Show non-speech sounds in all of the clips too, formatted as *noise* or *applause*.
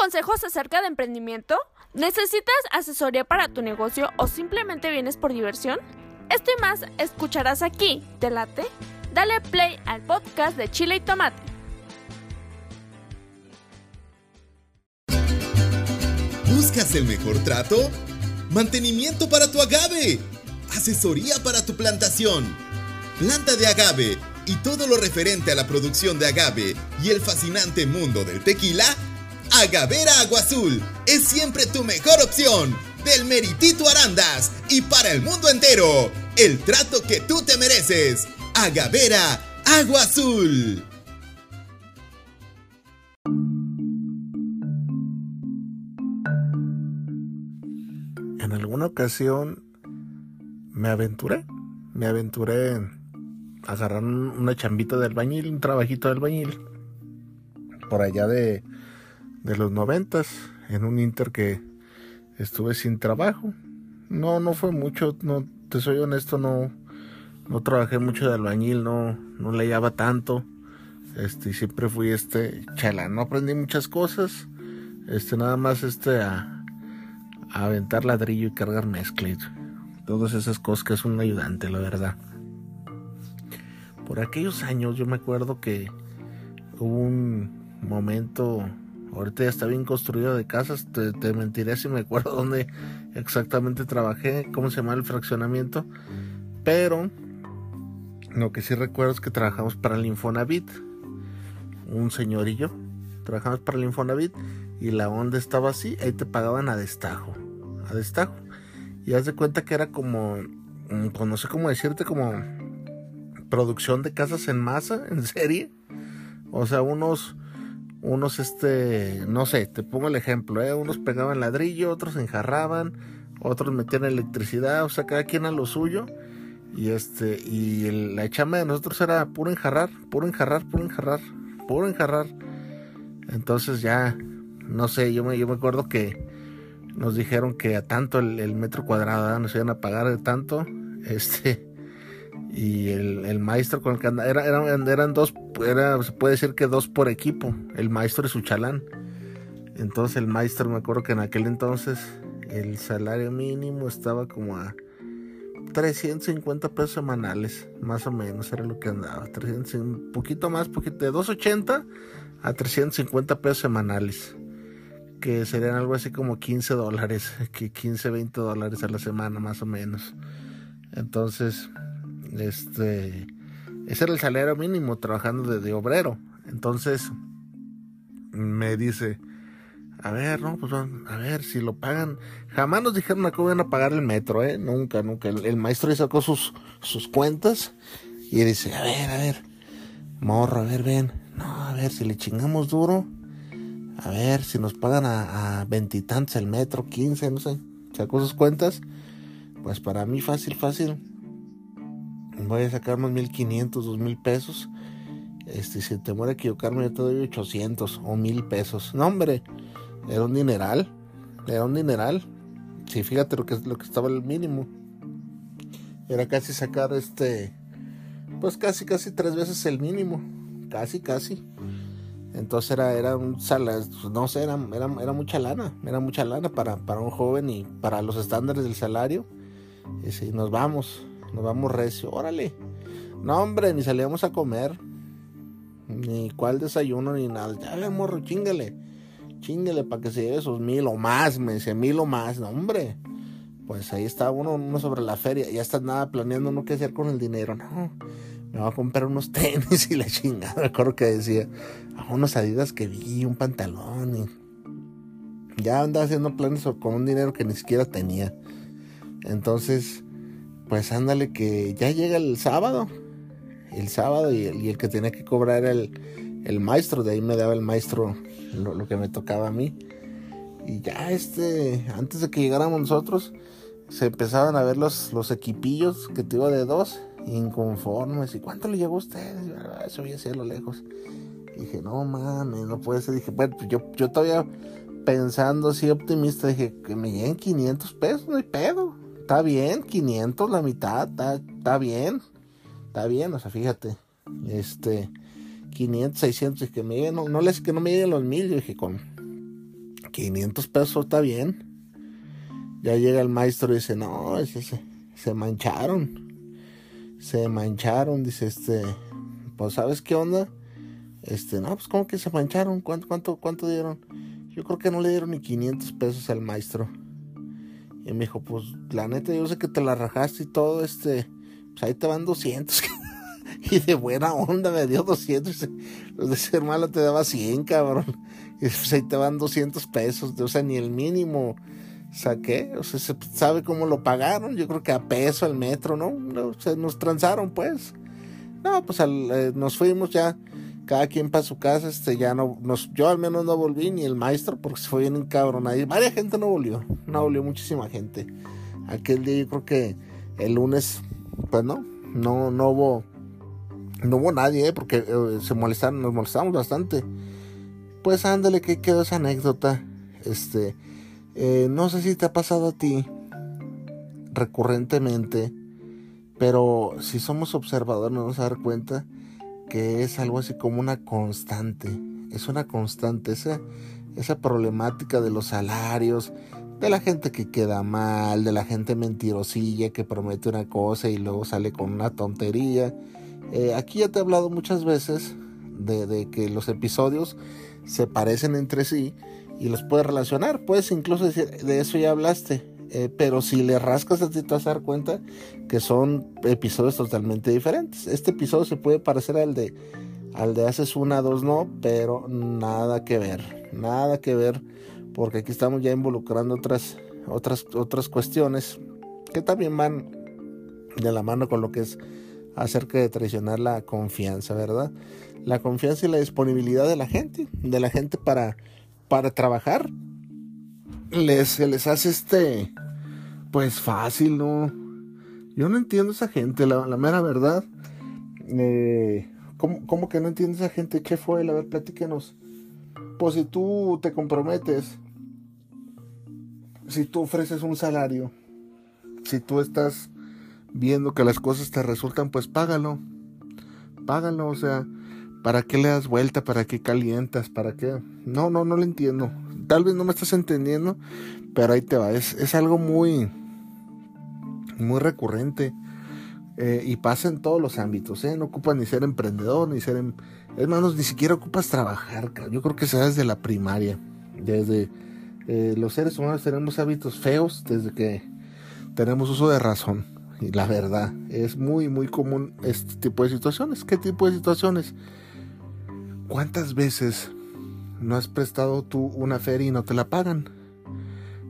consejos acerca de emprendimiento? ¿Necesitas asesoría para tu negocio o simplemente vienes por diversión? Esto y más escucharás aquí, ¿te late? Dale play al podcast de Chile y Tomate. ¿Buscas el mejor trato? Mantenimiento para tu agave. Asesoría para tu plantación. Planta de agave y todo lo referente a la producción de agave y el fascinante mundo del tequila. Agavera Agua Azul es siempre tu mejor opción. Del Meritito Arandas y para el mundo entero. El trato que tú te mereces. Agavera Agua Azul. En alguna ocasión me aventuré, me aventuré a agarrar una chambita de albañil, un trabajito de albañil, por allá de, de los noventas, en un inter que estuve sin trabajo. No, no fue mucho, no, te soy honesto, no, no trabajé mucho de albañil, no, no tanto. Este, y siempre fui este chala, no aprendí muchas cosas. Este, nada más este a, a aventar ladrillo y cargar mezcla. Todas esas cosas que es un ayudante, la verdad. Por aquellos años yo me acuerdo que hubo un momento, ahorita ya está bien construido de casas, te, mentiré si me acuerdo *laughs* dónde exactamente trabajé, cómo se llama el fraccionamiento, pero lo que sí recuerdo es que trabajamos para el Infonavit, un señor y yo, trabajamos para el Infonavit y la onda estaba así, ahí te pagaban a destajo, a destajo. Y haz de cuenta que era como, mm, pues no sé cómo decirte, como producción de casas en masa, *laughs* en serie. O sea, unos, unos, este, no sé, te pongo el ejemplo, ¿eh? unos pegaban ladrillo, otros enjarraban, otros metían electricidad, o sea, cada quien a lo suyo. Y este, y el- la chamba de nosotros era puro enjarrar, puro enjarrar, puro enjarrar, puro enjarrar. Entonces ya, no sé, yo me, yo me acuerdo que nos dijeron que a tanto el, metro cuadrado nos iban a pagar de tanto. *laughs* Este, y el, el maestro con el que andaba, era, eran, eran dos, era, se puede decir que dos por equipo, el maestro y su chalán. Entonces el maestro, me acuerdo que en aquel entonces el salario mínimo estaba como a 350 pesos semanales, más o menos, era lo que andaba. 300, un poquito más, poquito, de 280 a 350 pesos semanales, que serían algo así como 15 dólares, que 15, 20 dólares a la semana, más o menos. Entonces, este, ese era el salario mínimo trabajando de, obrero. Entonces, me dice, a ver, no, pues a ver si lo pagan. Jamás nos dijeron a cómo iban a pagar el metro, ¿eh? Nunca, nunca. El, el maestro sacó sus, sus cuentas y dice, a ver, a ver, morro, a ver, ven. No, a ver, si le chingamos duro, a ver si nos pagan a veintitantos el metro, quince, no sé. Sacó sus cuentas. Pues para mí fácil, fácil. Voy a sacar unos mil quinientos, dos mil pesos. Este, si te muere equivocarme, yo te doy 800 o mil pesos. No, hombre, era un dineral. Era un dineral. Sí, fíjate lo que, lo que estaba el mínimo. Era casi sacar este. Pues casi, casi tres veces el mínimo. Casi, casi. Entonces era, era un salario, no sé, era, era, era mucha lana. Era mucha lana para, para un joven y para los estándares del salario. Y sí, nos vamos, nos vamos recio. Órale. No, hombre, ni salíamos a comer. Ni cuál desayuno, ni nada. Ya le morro, chingale. Chingale para que se lleve sus mil o más. Me decía mil o más. No, hombre. Pues ahí está uno, uno sobre la feria. Ya está nada planeando uno qué hacer con el dinero. No. Me va a comprar unos *laughs* tenis y la chingada. Me acuerdo que decía. "Ah, unos adidas que vi, un pantalón. Y ya andaba haciendo planes con un dinero que ni siquiera tenía. Entonces, pues ándale que ya llega el sábado. El sábado y el, que tenía que cobrar el, el maestro. De ahí me daba el maestro lo, que me tocaba a mí. Y ya este, antes de que llegáramos nosotros, se empezaban a ver los, los equipillos que te iba de dos, inconformes. ¿Y cuánto le llegó a ustedes? Y, ah, Eso voy a lo lejos. Dije, no mames, no puede ser. Dije, bueno, pues yo, yo todavía pensando así optimista, dije, que me lleguen 500 pesos, no hay pedo. Está bien, 500, la mitad, está, bien. Está bien, o sea, fíjate. Este, 500, 600, y que me lleguen, no, les que no me lleguen los mil. Yo dije, con, 500 pesos está bien. Ya llega el maestro y dice, no, se, se mancharon. Se mancharon, dice este, pues sabes qué onda. Este, no, pues como que se mancharon, ¿cuánto, cuánto, cuánto dieron? Yo creo que no le dieron ni 500 pesos al maestro. Y me dijo, pues la neta, yo sé que te la rajaste y todo, este, pues ahí te van 200. *laughs* y de buena onda me dio 200. Los de ser malo te daba 100, cabrón. Y pues ahí te van 200 pesos. O sea, ni el mínimo saqué. O sea, se sabe cómo lo pagaron. Yo creo que a peso al metro, ¿no? O sea, nos transaron, pues. No, pues eh, nos fuimos ya. Cada quien para su casa, este ya no, nos, yo al menos no volví, ni el maestro, porque se fue bien encabronado. Y varias gente no volvió, no volvió muchísima gente. Aquel día yo creo que el lunes, pues no, no, no hubo no hubo nadie, ¿eh? porque eh, se molestaron, nos molestamos bastante. Pues ándale, que quedó esa anécdota. Este, eh, no sé si te ha pasado a ti recurrentemente, pero si somos observadores nos vamos a dar cuenta que es algo así como una constante. Es una constante esa, esa problemática de los salarios, de la gente que queda mal, de la gente mentirosilla que promete una cosa y luego sale con una tontería eh, aquí ya te he hablado muchas veces de, que los episodios se parecen entre sí y los puedes relacionar. Puedes incluso decir, de eso ya hablaste. Eh, pero si le rascas a ti te vas a dar cuenta que son episodios totalmente diferentes. Este episodio se puede parecer al de al de haces una, dos no, pero nada que ver, nada que ver, porque aquí estamos ya involucrando otras otras otras cuestiones que también van de la mano con lo que es acerca de traicionar la confianza, ¿verdad? La confianza y la disponibilidad de la gente, de la gente para, para trabajar. Les, se les hace este, pues fácil, ¿no? Yo no entiendo esa gente, la, mera verdad. Eh, ¿cómo, que no entiendo esa gente? ¿Qué fue? A ver, platíquenos. Pues si tú te comprometes, si tú ofreces un salario, si tú estás viendo que las cosas te resultan, pues págalo. Págalo, o sea, ¿para qué le das vuelta? ¿Para qué calientas? ¿Para qué? No, no, no lo entiendo. Tal vez no me estás entendiendo, pero ahí te va. Es, es algo muy, muy recurrente. Eh, y pasa en todos los ámbitos, ¿eh? No ocupas ni ser emprendedor, ni ser... Em... Más, ni siquiera ocupas trabajar, yo creo que se desde la primaria. Desde... Eh, los seres humanos tenemos hábitos feos desde que tenemos uso de razón. Y la verdad, es muy, muy común este tipo de situaciones. ¿Qué tipo de situaciones? ¿Cuántas veces no has prestado tú una feria y no te la pagan?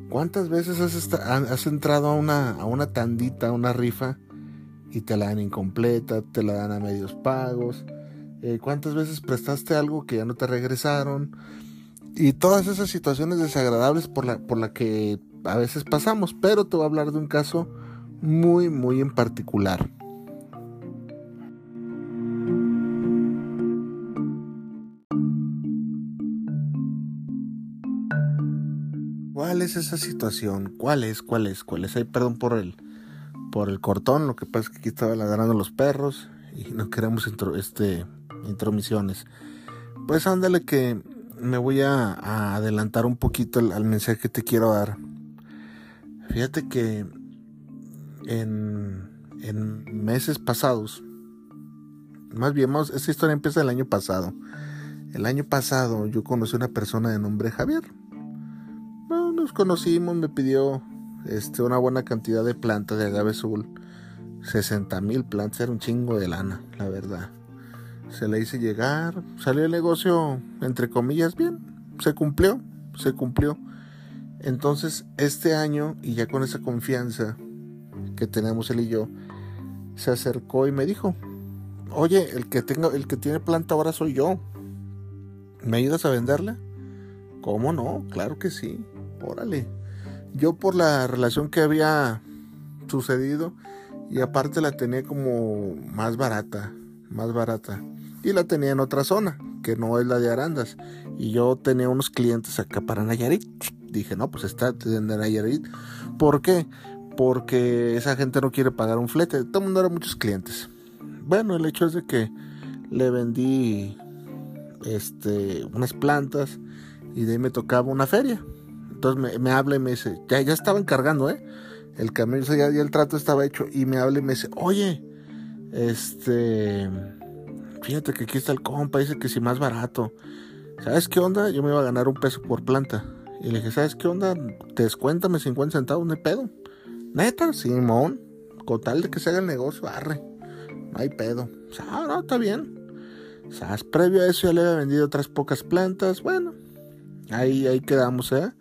¿Cuántas veces has, has entrado a una, a una tandita, a una rifa y te la dan incompleta, te la dan a medios pagos? Eh, ¿Cuántas veces prestaste algo que ya no te regresaron? Y todas esas situaciones desagradables por la, por la que a veces pasamos. Pero te voy a hablar de un caso muy, muy en particular. Es esa situación? ¿Cuál es? ¿Cuál es? ¿Cuál es? Ay, perdón por el, por el cortón. Lo que pasa es que aquí estaba ladrando los perros y no queremos este, intromisiones. Pues ándale que me voy a, adelantar un poquito al mensaje que te quiero dar. Fíjate que en, en meses pasados, más bien, esta historia empieza el año pasado. El año pasado yo conocí a una persona de nombre Javier. Nos conocimos, me pidió este, una buena cantidad de plantas de agave azul. 60 mil plantas, era un chingo de lana, la verdad. Se le hice llegar, salió el negocio, entre comillas, bien. Se cumplió, se cumplió. Entonces, este año, y ya con esa confianza, que tenemos él y yo, se acercó y me dijo, oye, el que tenga, el que tiene planta ahora soy yo. ¿Me ayudas a venderla? ¿Cómo no? Claro que sí. Órale. Yo por la relación que había sucedido y aparte la tenía como más barata, más barata. Y la tenía en otra zona, que no es la de Arandas. Y yo tenía unos clientes acá para Nayarit. Dije, no, pues está en Nayarit. ¿Por qué? porque esa gente no quiere pagar un flete. Todo el mundo eran muchos clientes. Bueno, el hecho es de que le vendí este, unas plantas y de ahí me tocaba una feria. Entonces me, me habla y me dice, ya, ya estaba encargando, ¿eh? El camión, ya, ya el trato estaba hecho y me habla y me dice, oye, este, fíjate que aquí está el compa, dice que si más barato. ¿Sabes qué onda? Yo me iba a ganar un peso por planta. Y le dije, ¿sabes qué onda? Descuéntame 50 centavos, no hay pedo. Neta, Simón, con tal de que se haga el negocio, arre. No hay pedo. O sea, no, está bien. O sea, previo a eso ya le había vendido otras pocas plantas. Bueno, ahí, ahí quedamos, ¿eh?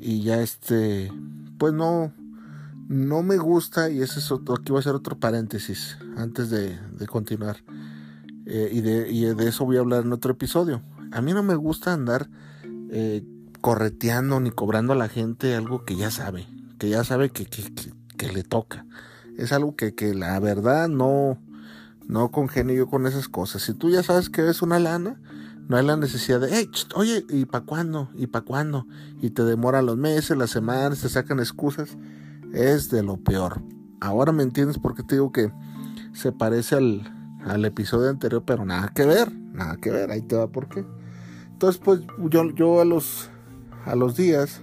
Y ya este, pues no, no me gusta, y ese es otro, aquí voy a hacer otro paréntesis antes de, continuar. Eh, y, de, y, de, eso voy a hablar en otro episodio. A mí no me gusta andar eh, correteando ni cobrando a la gente algo que ya sabe, que ya sabe que, que, que, le toca. Es algo que, que la verdad no, no congenio yo con esas cosas. Si tú ya sabes que es una lana, no hay la necesidad de, oye, ¿y para cuándo? ¿Y para cuándo? Y te demoran los meses, las semanas, te sacan excusas. Es de lo peor. Ahora me entiendes porque te digo que se parece al, al episodio anterior, pero nada que ver, nada que ver. Ahí te va por qué. Entonces, pues yo, yo a los a los días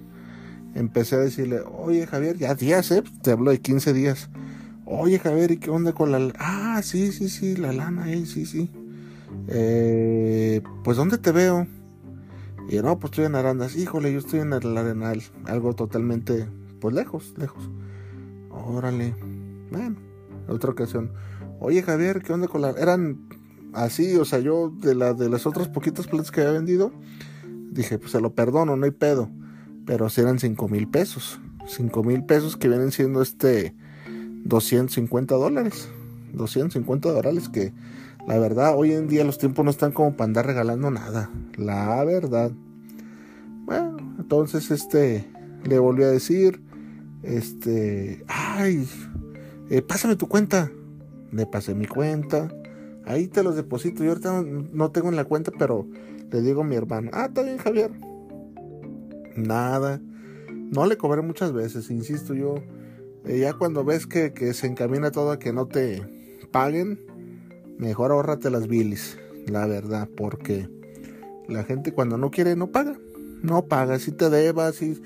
empecé a decirle, oye Javier, ya días, ¿eh? Te hablo de 15 días. Oye Javier, ¿y qué onda con la... Ah, sí, sí, sí, la lana, eh, sí, sí. Eh, pues ¿dónde te veo? Y no, pues estoy en Arandas. Híjole, yo estoy en el Arenal. Algo totalmente, pues lejos, lejos. Órale. Bueno, otra ocasión. Oye Javier, ¿qué onda con la... Eran así, o sea, yo de, la, de las otras poquitas plantas que había vendido, dije, pues se lo perdono, no hay pedo. Pero si eran 5 mil pesos. 5 mil pesos que vienen siendo este 250 dólares. 250 dólares que la verdad hoy en día los tiempos no están como para andar regalando nada. La verdad. Bueno, entonces este le volví a decir, este, ay, eh, pásame tu cuenta. Le pasé mi cuenta. Ahí te los deposito. Yo ahorita no tengo en la cuenta, pero le digo a mi hermano, ah, está bien Javier. Nada. No le cobré muchas veces, insisto yo. Eh, ya cuando ves que, se encamina todo a que no te paguen, mejor ahórrate las bilis, la verdad, porque la gente cuando no quiere no paga. No paga, si te debas, si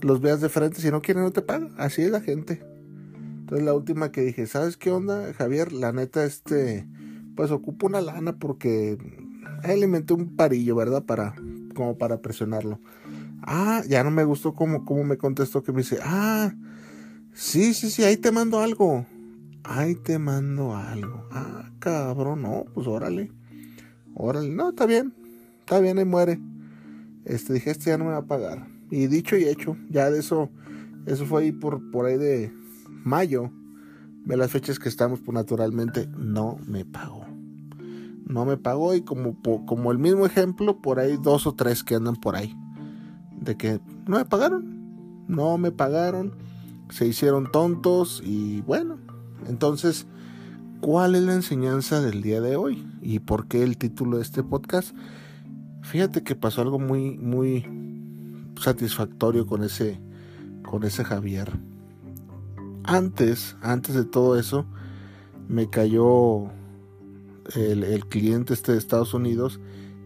los veas de frente, si no quiere no te paga. Así es la gente. Entonces la última que dije, ¿sabes qué onda, Javier? La neta, este, pues ocupo una lana porque inventé un parillo, ¿verdad? Para, como para presionarlo. Ah, ya no me gustó cómo, cómo me contestó que me dice, ah, sí, sí, sí, ahí te mando algo. Ahí te mando algo. Ah, cabrón, no, pues órale. Órale, no, está bien. Está bien, ahí muere. Este, dije, este ya no me va a pagar. Y dicho y hecho, ya de eso, eso fue ahí por, por ahí de mayo. De las fechas que estamos, pues naturalmente no me pagó no me pagó y como, como el mismo ejemplo, por ahí dos o tres que andan por ahí. De que no me pagaron, no me pagaron, se hicieron tontos y bueno, entonces, ¿cuál es la enseñanza del día de hoy? ¿Y por qué el título de este podcast? Fíjate que pasó algo muy, muy satisfactorio con ese, con ese Javier. Antes, antes de todo eso, me cayó el, cliente este de Estados Unidos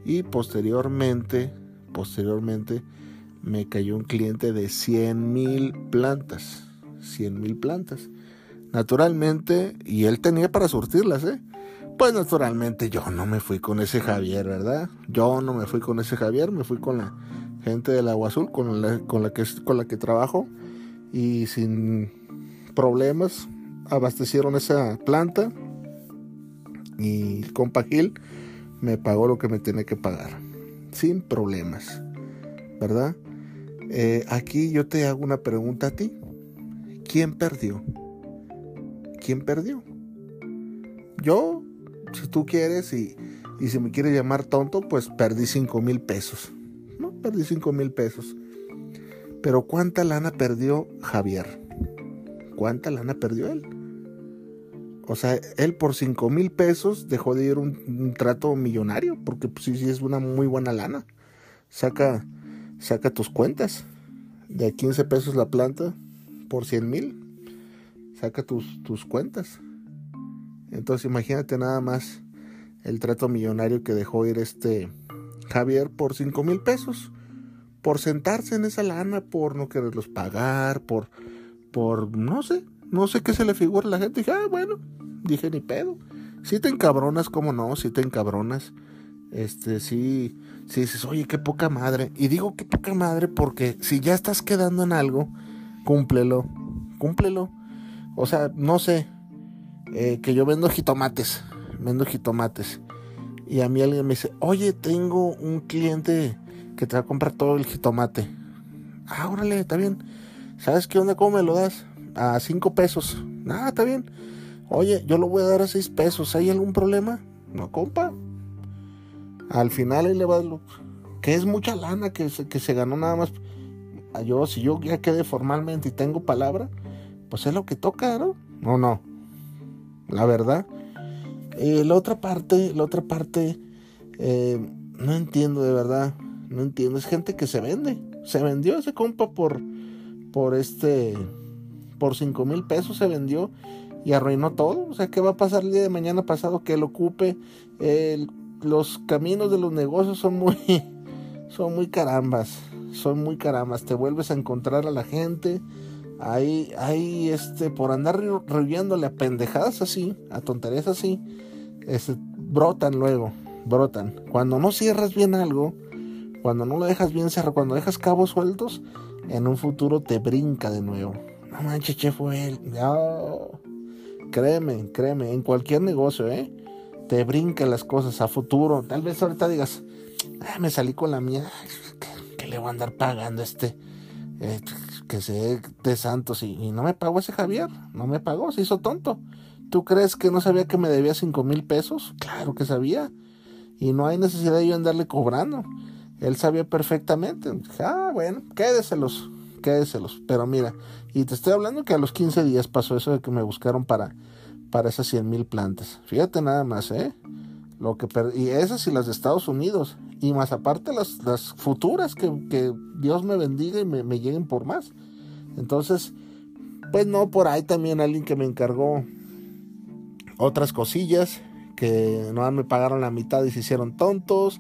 y posteriormente, posteriormente me cayó un cliente de 100 mil plantas, 100 mil plantas. Naturalmente, y él tenía para surtirlas, ¿eh? Pues naturalmente yo no me fui con ese Javier, ¿verdad? Yo no me fui con ese Javier, me fui con la gente del Agua Azul, con la, con la, que, con la que trabajo, y sin problemas abastecieron esa planta y compa Gil me pagó lo que me tiene que pagar. Sin problemas. ¿Verdad? Eh, aquí yo te hago una pregunta a ti. ¿Quién perdió? ¿Quién perdió? Yo, si tú quieres y, y si me quieres llamar tonto, pues perdí 5 mil pesos. No, perdí 5 mil pesos. Pero ¿cuánta lana perdió Javier? ¿Cuánta lana perdió él? O sea, él por 5 mil pesos dejó de ir un, un trato millonario, porque pues sí, sí es una muy buena lana. Saca, saca tus cuentas. De 15 pesos la planta por 100 mil. Saca tus, tus cuentas. Entonces imagínate nada más el trato millonario que dejó ir este Javier por 5 mil pesos. por sentarse en esa lana, por no quererlos pagar, por, por, no sé, no sé qué se le figura a la gente. Dije, ah, bueno, dije, ni pedo. Si te encabronas, cómo no, si te encabronas. Este, sí, sí dices, oye, qué poca madre. Y digo qué poca madre porque si ya estás quedando en algo, cúmplelo, cúmplelo. O sea, no sé, eh, que yo vendo jitomates, vendo jitomates. Y a mí alguien me dice, oye, tengo un cliente que te va a comprar todo el jitomate. Ah, órale, está bien. ¿Sabes qué onda? ¿Cómo me lo das? A cinco pesos. Ah, está bien. Oye, yo lo voy a dar a seis pesos. ¿Hay algún problema? No, compa. Al final ahí le va lo que es mucha lana que se, que se ganó nada más. Yo, si yo ya quedé formalmente y tengo palabra, pues es lo que toca, ¿no? No, no. La verdad. Eh, la otra parte, la otra parte, eh, no entiendo de verdad, no entiendo. Es gente que se vende. Se vendió ese compa por, por este, por cinco mil pesos se vendió y arruinó todo. O sea, ¿qué va a pasar el día de mañana pasado que lo ocupe? los caminos de los negocios son muy, *laughs* son muy carambas, son muy carambas. Te vuelves a encontrar a la gente. Ahí, ahí, este, por andar riéndole a pendejadas así, a tonterías así, este, brotan luego, brotan. Cuando no cierras bien algo, cuando no lo dejas bien cerrado, cuando dejas cabos sueltos, en un futuro te brinca de nuevo. No manches, che, fue él. Créeme, créeme, en cualquier negocio, ¿eh? Te brinca las cosas a futuro. Tal vez ahorita digas, ah, me salí con la mía, que, le voy a andar pagando este, eh, que se de Santos y, y, no me pagó ese Javier, no me pagó, se hizo tonto. ¿Tú crees que no sabía que me debía cinco mil pesos? Claro que sabía. Y no hay necesidad de yo andarle cobrando. Él sabía perfectamente. Ah, bueno, quédeselos, quédeselos. Pero mira, y te estoy hablando que a los 15 días pasó eso de que me buscaron para, para esas 100 mil plantas. Fíjate nada más, ¿eh? Lo que y esas y las de Estados Unidos. Y más aparte las, futuras que, que Dios me bendiga y me, me lleguen por más. Entonces, pues no, por ahí también alguien que me encargó otras cosillas que no me pagaron la mitad y se hicieron tontos.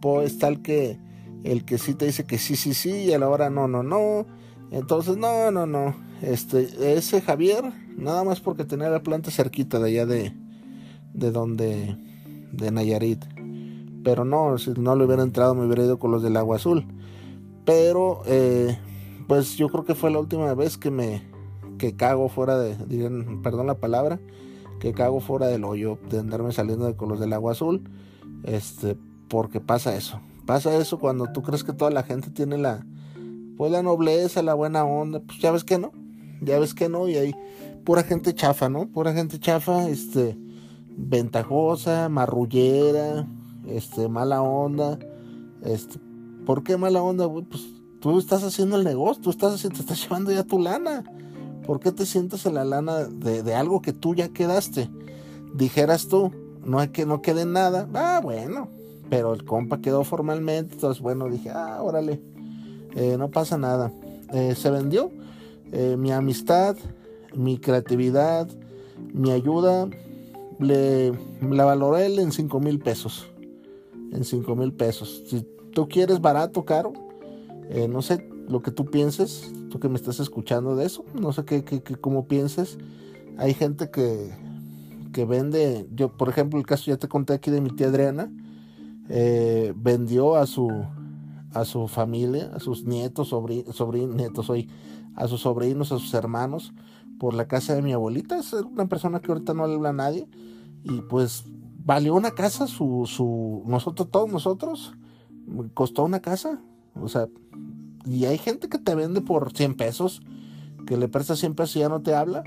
Pues tal que el que sí te dice que sí, sí, sí, y a la hora no, no, no. Entonces, no, no, no. Este, ese Javier, nada más porque tenía la planta cerquita de allá de, de donde, de Nayarit. Pero no, si no le hubiera entrado me hubiera ido con los del agua azul. Pero, eh, pues yo creo que fue la última vez que me, que cago fuera de, perdón la palabra, que cago fuera del hoyo de andarme saliendo de con los del agua azul. Este, porque pasa eso. Pasa eso cuando tú crees que toda la gente tiene la, pues la nobleza, la buena onda, pues ya ves que no, ya ves que no, y hay pura gente chafa, ¿no? Pura gente chafa, este, ventajosa, marrullera, este, mala onda, este, ¿por qué mala onda, Pues tú estás haciendo el negocio, tú estás te estás llevando ya tu lana. ¿Por qué te sientes en la lana de, de algo que tú ya quedaste? Dijeras tú, no hay que no quede nada. Ah, bueno, pero el compa quedó formalmente, entonces bueno, dije, ah, órale, eh, no pasa nada. Eh, se vendió eh, mi amistad, mi creatividad, mi ayuda, le, la valoré en 5 mil pesos. En 5 mil pesos. Si tú quieres barato, caro, no sé lo que tú pienses, tú que me estás escuchando de eso, no sé qué, qué, cómo pienses. Hay gente que, que vende, yo por ejemplo el caso ya te conté aquí de mi tía Adriana, vendió a su a su familia, a sus nietos, sobrinos, nietos hoy, a sus sobrinos, a sus hermanos, por la casa de mi abuelita. Es una persona que ahorita no le habla a nadie. Y pues valió una casa, su, su, nosotros, todos nosotros, costó una casa. O sea, y hay gente que te vende por 100 pesos, que le presta 100 pesos y ya no te habla.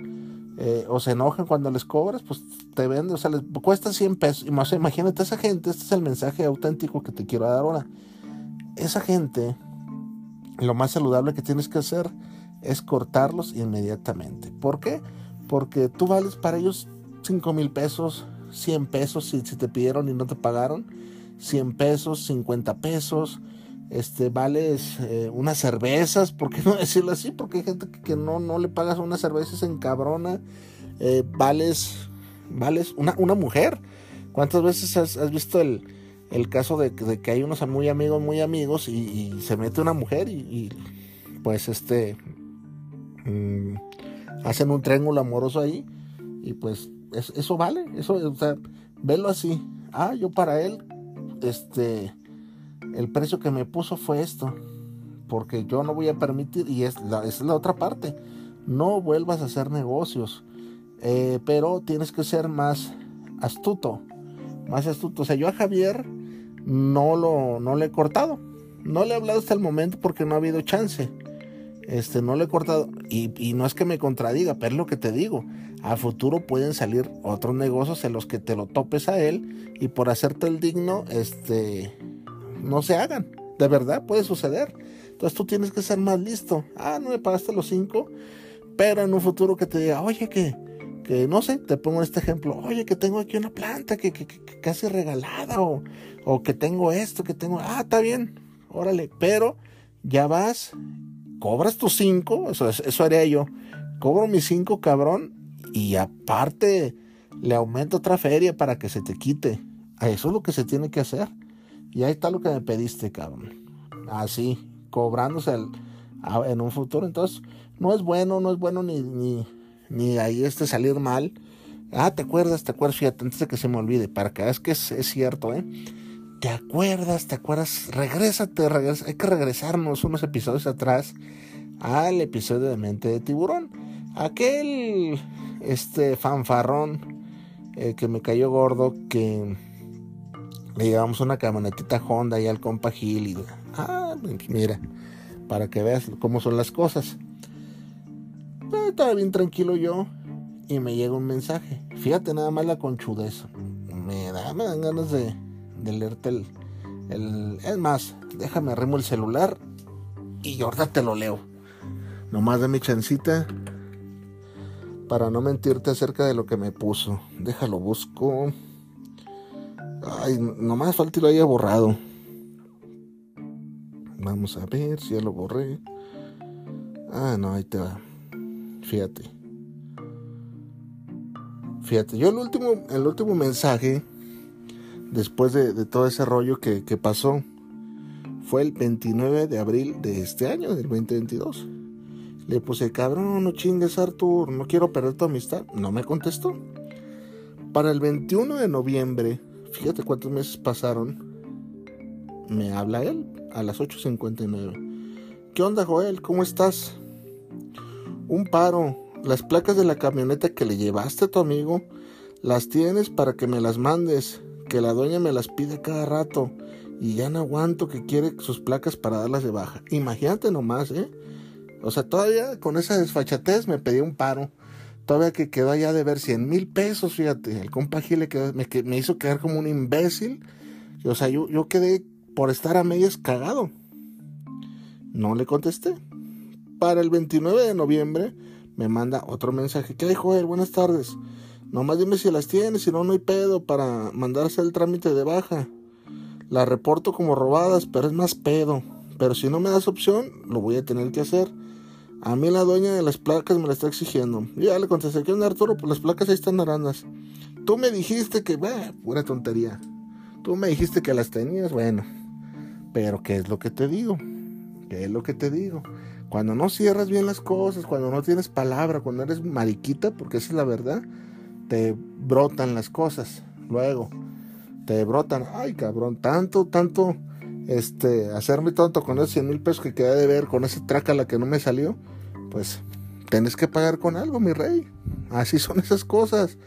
Eh, o se enojan cuando les cobras, pues te vende, o sea, les cuesta 100 pesos. Y más, imagínate esa gente, este es el mensaje auténtico que te quiero dar ahora esa gente, lo más saludable que tienes que hacer es cortarlos inmediatamente. ¿Por qué? Porque tú vales para ellos 5 mil pesos, 100 pesos si, te pidieron y no te pagaron, 100 pesos, 50 pesos, este, vales eh, unas cervezas, ¿por qué no *laughs* decirlo así? Porque hay gente que, no, no le pagas unas cervezas en cabrona, eh, vales, vales una, una mujer. ¿Cuántas veces has visto el, el caso de, que hay unos muy amigos, muy amigos y, se mete una mujer y, pues este mm, hacen un triángulo amoroso ahí y pues eso vale, eso, o sea, velo así. Ah, yo para él, este, el precio que me puso fue esto, porque yo no voy a permitir, y es la, es la otra parte, no vuelvas a hacer negocios, eh, pero tienes que ser más astuto, más astuto. O sea, yo a Javier no lo no le he cortado. No le he hablado hasta el momento porque no ha habido chance. Este, no le he cortado. Y, y, no es que me contradiga, pero es lo que te digo. A futuro pueden salir otros negocios en los que te lo topes a él y por hacerte el digno, este, no se hagan. De verdad puede suceder. Entonces tú tienes que ser más listo. Ah, no me pagaste los cinco. Pero en un futuro que te diga, oye, que que no sé, te pongo este ejemplo, oye, que tengo aquí una planta que, casi regalada, o, o, que tengo esto, que tengo, ah, está bien, órale, pero ya vas, cobras tus cinco, eso, eso haría yo, cobro mis cinco, cabrón, y aparte le aumento otra feria para que se te quite. Eso es lo que se tiene que hacer. Y ahí está lo que me pediste, cabrón. Así, cobrándose en un futuro. Entonces, no es bueno, no es bueno ni, ni, ni ahí este salir mal. Ah, ¿te acuerdas? ¿Te acuerdas? Fíjate, antes de que se me olvide, para que veas que es, cierto, ¿eh? ¿Te acuerdas? ¿Te acuerdas? Regrésate, regresa. hay que regresarnos unos episodios atrás al episodio de Mente de Tiburón. Aquel, este, fanfarrón eh, que me cayó gordo, que le llevamos una camionetita Honda y al compa Gil y, ah, mira, para que veas cómo son las cosas. Estaba bien tranquilo yo y me llega un mensaje. Fíjate nada más la conchudez. Me, da, me dan ganas de, de leerte el, el... Es más, déjame arrimo el celular y ahorita te lo leo. Nomás de mi chancita para no mentirte acerca de lo que me puso. Déjalo, busco. Ay, nomás falta y lo haya borrado. Vamos a ver si ya lo borré. Ah, no, ahí te va. Fíjate. Fíjate, yo el último, el último mensaje, después de, todo ese rollo que, pasó, fue el 29 de abril de este año, del 2022. Le puse, cabrón, no chingues Arthur, no quiero perder tu amistad. No me contestó. Para el 21 de noviembre, fíjate cuántos meses pasaron, me habla él a las 8.59. ¿Qué onda, Joel? ¿Cómo estás? un paro. Las placas de la camioneta que le llevaste a tu amigo, las tienes para que me las mandes, que la dueña me las pide cada rato y ya no aguanto que quiere sus placas para darlas de baja. Imagínate nomás, ¿eh? O sea, todavía con esa desfachatez me pedí un paro. Todavía que quedó allá de ver 100 mil pesos, fíjate. El compa Gil me, me, hizo quedar como un imbécil. O sea, yo, yo quedé por estar a medias cagado. No le contesté para el 29 de noviembre me manda otro mensaje. ¿Qué dijo él? Buenas tardes. Nomás dime si las tienes, si no, no hay pedo para mandarse el trámite de baja. Las reporto como robadas, pero es más pedo. Pero si no me das opción, lo voy a tener que hacer. A mí la dueña de las placas me la está exigiendo. Ya le contesté, ¿qué onda Arturo? Pues las placas ahí están arandas. Tú me dijiste que, bueno, pura tontería. Tú me dijiste que las tenías, bueno. Pero ¿qué es lo que te digo? ¿Qué es lo que te digo? Cuando no cierras bien las cosas, cuando no tienes palabra, cuando eres mariquita, porque esa es la verdad, te brotan las cosas. Luego, te brotan, ay cabrón, tanto, tanto, este, hacerme tonto con esos 100 mil pesos que quedé de ver, con esa la que no me salió, pues tienes que pagar con algo, mi rey. Así son esas cosas.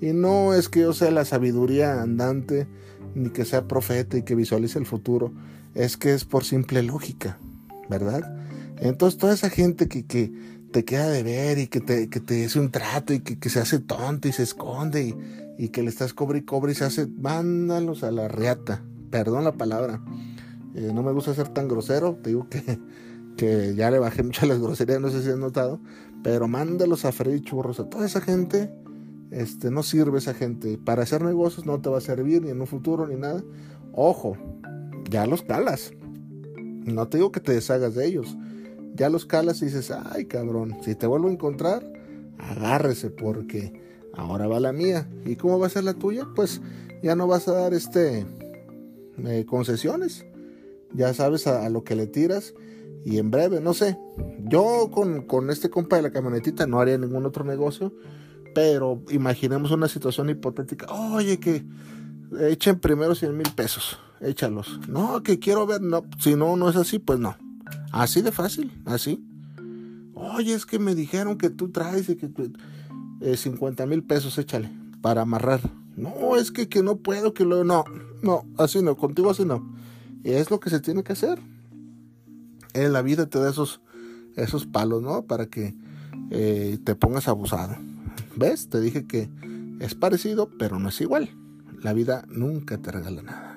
Y no es que yo sea la sabiduría andante, ni que sea profeta y que visualice el futuro. Es que es por simple lógica, ¿verdad? Entonces toda esa gente que, que te queda de ver y que te, que te hace un trato y que, que se hace tonto y se esconde y, y, que le estás cobre y cobre y se hace, mándalos a la reata. Perdón la palabra. Eh, no me gusta ser tan grosero, te digo que, *laughs* que ya le bajé mucho las groserías, no sé si has notado, pero mándalos a Freddy Churros, a toda esa gente, este, no sirve esa gente. Para hacer negocios no te va a servir ni en un futuro ni nada. Ojo, ya los calas. No te digo que te deshagas de ellos ya los calas y dices, ay cabrón, si te vuelvo a encontrar, agárrese porque ahora va la mía. ¿Y cómo va a ser la tuya? Pues ya no vas a dar este, eh, concesiones. Ya sabes a, lo que le tiras y en breve, no sé. Yo con, con este compa de la camionetita no haría ningún otro negocio, pero imaginemos una situación hipotética. Oye, que echen primero 100 mil pesos, échalos. No, que quiero ver, no, si no, no es así, pues no. Así de fácil, así. Oye, es que me dijeron que tú traes y que eh, 50 mil pesos, échale, para amarrar. No, es que, que no puedo, que lo... No, no, así no, contigo así no. Es lo que se tiene que hacer. En la vida te da esos, esos palos, ¿no? Para que eh, te pongas abusado. ¿Ves? Te dije que es parecido, pero no es igual. La vida nunca te regala nada.